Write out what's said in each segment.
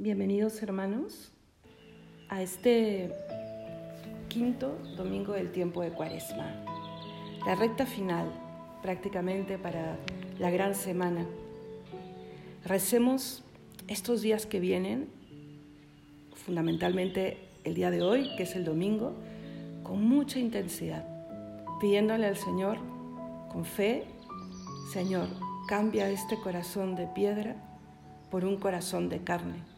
Bienvenidos hermanos a este quinto domingo del tiempo de Cuaresma, la recta final prácticamente para la gran semana. Recemos estos días que vienen, fundamentalmente el día de hoy, que es el domingo, con mucha intensidad, pidiéndole al Señor con fe, Señor, cambia este corazón de piedra por un corazón de carne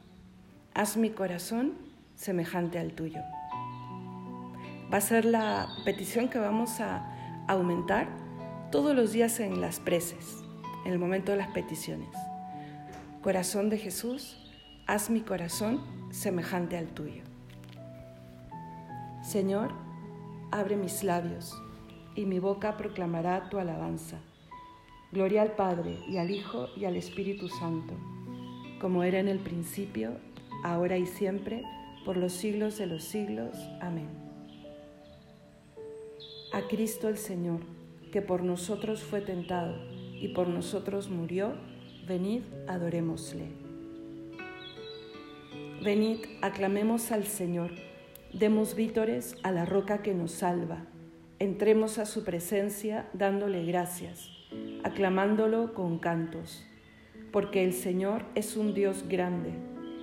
haz mi corazón semejante al tuyo. Va a ser la petición que vamos a aumentar todos los días en las preces, en el momento de las peticiones. Corazón de Jesús, haz mi corazón semejante al tuyo. Señor, abre mis labios y mi boca proclamará tu alabanza. Gloria al Padre y al Hijo y al Espíritu Santo, como era en el principio, ahora y siempre, por los siglos de los siglos. Amén. A Cristo el Señor, que por nosotros fue tentado y por nosotros murió, venid, adorémosle. Venid, aclamemos al Señor, demos vítores a la roca que nos salva, entremos a su presencia dándole gracias, aclamándolo con cantos, porque el Señor es un Dios grande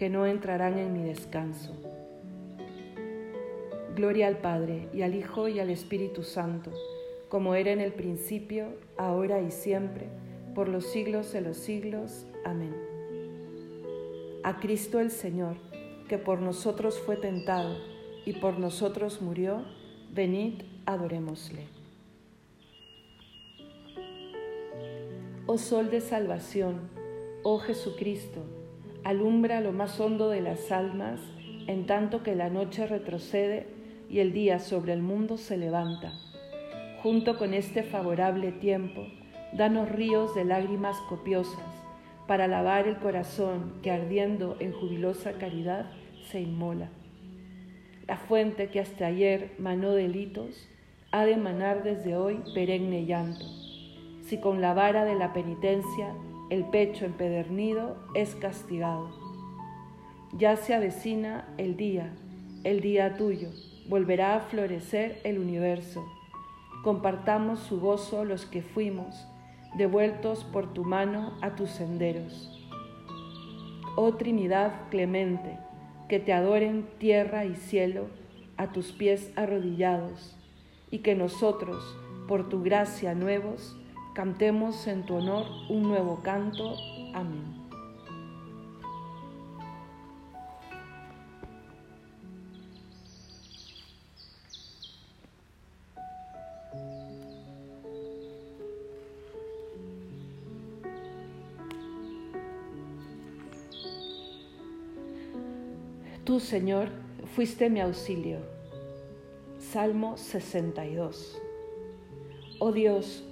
que no entrarán en mi descanso. Gloria al Padre y al Hijo y al Espíritu Santo, como era en el principio, ahora y siempre, por los siglos de los siglos. Amén. A Cristo el Señor, que por nosotros fue tentado y por nosotros murió, venid, adorémosle. Oh Sol de Salvación, oh Jesucristo, alumbra lo más hondo de las almas, en tanto que la noche retrocede y el día sobre el mundo se levanta. Junto con este favorable tiempo, danos ríos de lágrimas copiosas para lavar el corazón que ardiendo en jubilosa caridad se inmola. La fuente que hasta ayer manó delitos, ha de manar desde hoy perenne llanto. Si con la vara de la penitencia el pecho empedernido es castigado. Ya se avecina el día, el día tuyo, volverá a florecer el universo. Compartamos su gozo los que fuimos, devueltos por tu mano a tus senderos. Oh Trinidad clemente, que te adoren tierra y cielo a tus pies arrodillados, y que nosotros, por tu gracia nuevos, Cantemos en tu honor un nuevo canto. Amén. Tú, Señor, fuiste mi auxilio. Salmo 62. Oh Dios,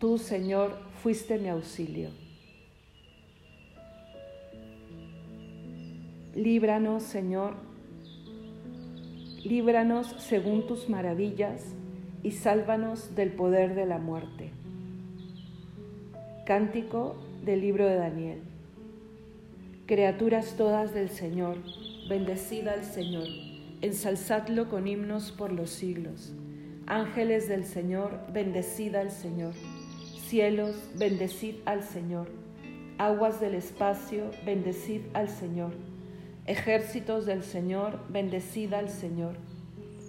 Tú, Señor, fuiste mi auxilio. Líbranos, Señor, líbranos según tus maravillas y sálvanos del poder de la muerte. Cántico del libro de Daniel. Criaturas todas del Señor, bendecida al Señor, ensalzadlo con himnos por los siglos. Ángeles del Señor, bendecida al Señor. Cielos, bendecid al Señor. Aguas del espacio, bendecid al Señor Ejércitos del Señor, bendecida al Señor.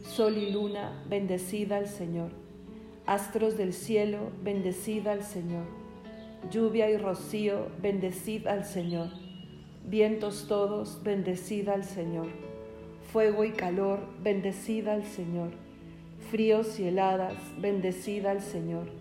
Sol y luna, bendecida al Señor. Astros del cielo, bendecida al Señor. Lluvia y rocío, bendecida al Señor. Vientos todos, bendecida al Señor. Fuego y calor, bendecida al Señor. Fríos y heladas, bendecida al Señor.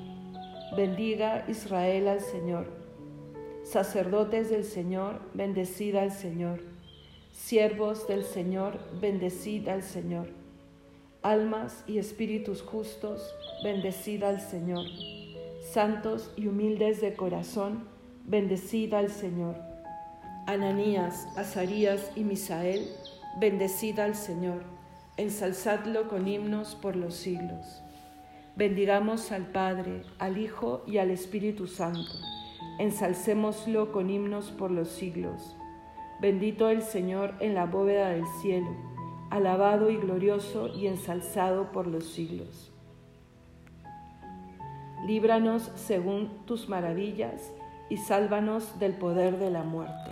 Bendiga Israel al Señor. Sacerdotes del Señor, bendecida al Señor Siervos del Señor, bendecid al Señor. Almas y espíritus justos, bendecid al Señor. Santos y humildes de corazón, bendecid al Señor. Ananías, Azarías y Misael, bendecid al Señor. Ensalzadlo con himnos por los siglos. Bendigamos al Padre, al Hijo y al Espíritu Santo. Ensalcémoslo con himnos por los siglos. Bendito el Señor en la bóveda del cielo, alabado y glorioso y ensalzado por los siglos. Líbranos según tus maravillas y sálvanos del poder de la muerte.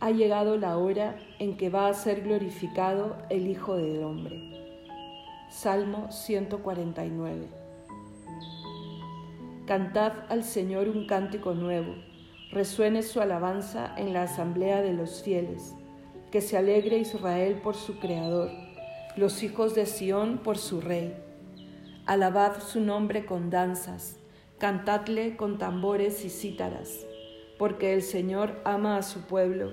Ha llegado la hora en que va a ser glorificado el Hijo del Hombre. Salmo 149. Cantad al Señor un cántico nuevo, resuene su alabanza en la asamblea de los fieles, que se alegre Israel por su Creador, los hijos de Sión por su Rey. Alabad su nombre con danzas, cantadle con tambores y cítaras, porque el Señor ama a su pueblo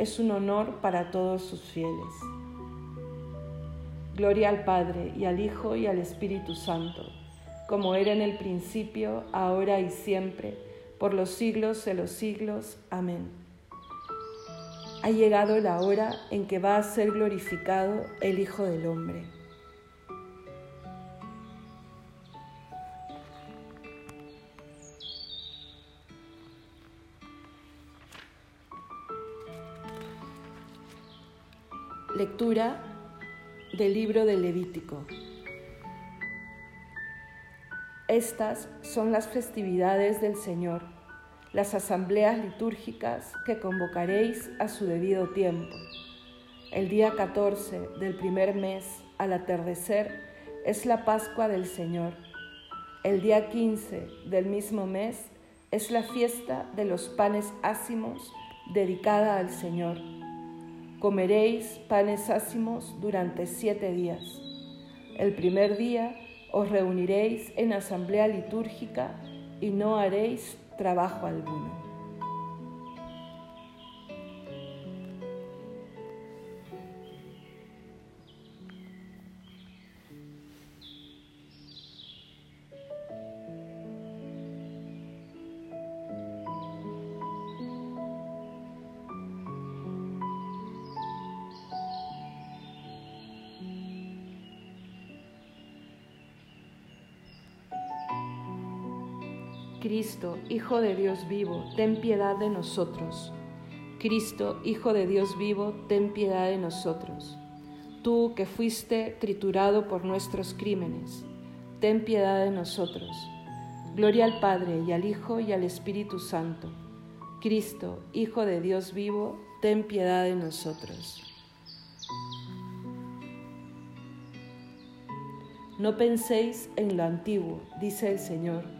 es un honor para todos sus fieles. Gloria al Padre y al Hijo y al Espíritu Santo como era en el principio, ahora y siempre, por los siglos de los siglos. Amén. Ha llegado la hora en que va a ser glorificado el Hijo del Hombre. Lectura del libro del Levítico. Estas son las festividades del Señor, las asambleas litúrgicas que convocaréis a su debido tiempo. El día 14 del primer mes, al atardecer, es la Pascua del Señor. El día 15 del mismo mes es la fiesta de los panes ácimos dedicada al Señor. Comeréis panes ácimos durante siete días. El primer día os reuniréis en asamblea litúrgica y no haréis trabajo alguno. Cristo, Hijo de Dios vivo, ten piedad de nosotros. Cristo, Hijo de Dios vivo, ten piedad de nosotros. Tú que fuiste triturado por nuestros crímenes, ten piedad de nosotros. Gloria al Padre y al Hijo y al Espíritu Santo. Cristo, Hijo de Dios vivo, ten piedad de nosotros. No penséis en lo antiguo, dice el Señor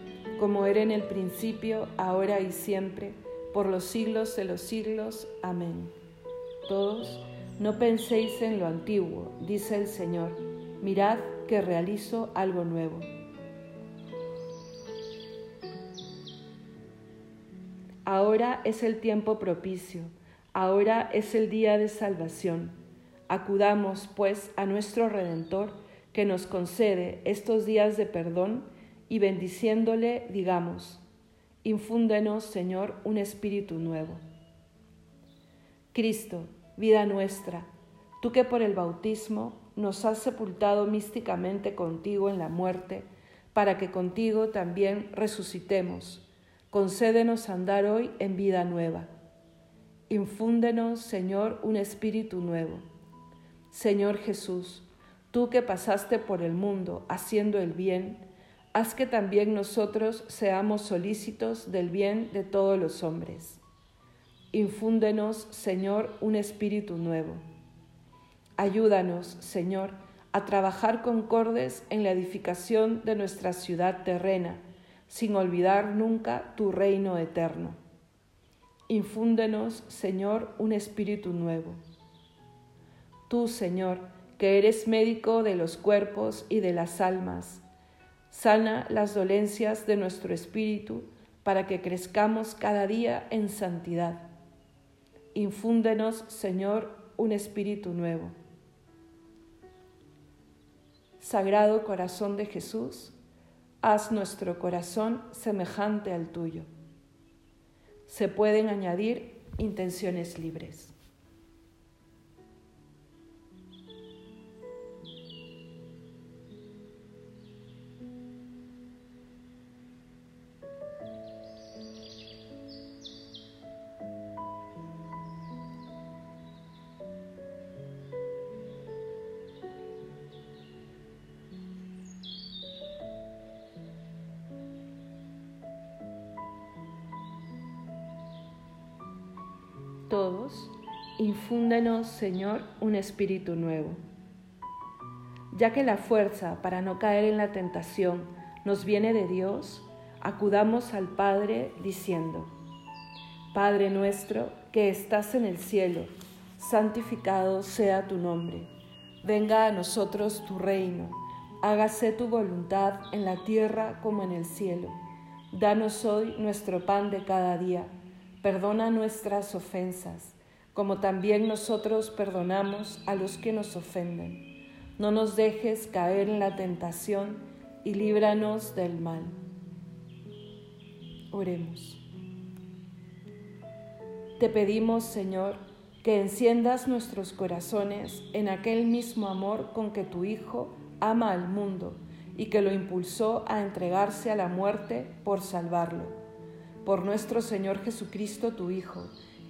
como era en el principio, ahora y siempre, por los siglos de los siglos. Amén. Todos, no penséis en lo antiguo, dice el Señor, mirad que realizo algo nuevo. Ahora es el tiempo propicio, ahora es el día de salvación. Acudamos, pues, a nuestro Redentor, que nos concede estos días de perdón y bendiciéndole digamos, infúndenos, Señor, un espíritu nuevo. Cristo, vida nuestra, tú que por el bautismo nos has sepultado místicamente contigo en la muerte, para que contigo también resucitemos, concédenos andar hoy en vida nueva. Infúndenos, Señor, un espíritu nuevo. Señor Jesús, tú que pasaste por el mundo haciendo el bien, haz que también nosotros seamos solícitos del bien de todos los hombres. Infúndenos, Señor, un espíritu nuevo. Ayúdanos, Señor, a trabajar concordes en la edificación de nuestra ciudad terrena, sin olvidar nunca tu reino eterno. Infúndenos, Señor, un espíritu nuevo. Tú, Señor, que eres médico de los cuerpos y de las almas, Sana las dolencias de nuestro espíritu para que crezcamos cada día en santidad. Infúndenos, Señor, un espíritu nuevo. Sagrado corazón de Jesús, haz nuestro corazón semejante al tuyo. Se pueden añadir intenciones libres. Infúndenos, Señor, un espíritu nuevo. Ya que la fuerza para no caer en la tentación nos viene de Dios, acudamos al Padre diciendo, Padre nuestro que estás en el cielo, santificado sea tu nombre, venga a nosotros tu reino, hágase tu voluntad en la tierra como en el cielo. Danos hoy nuestro pan de cada día, perdona nuestras ofensas, como también nosotros perdonamos a los que nos ofenden. No nos dejes caer en la tentación y líbranos del mal. Oremos. Te pedimos, Señor, que enciendas nuestros corazones en aquel mismo amor con que tu Hijo ama al mundo y que lo impulsó a entregarse a la muerte por salvarlo. Por nuestro Señor Jesucristo, tu Hijo,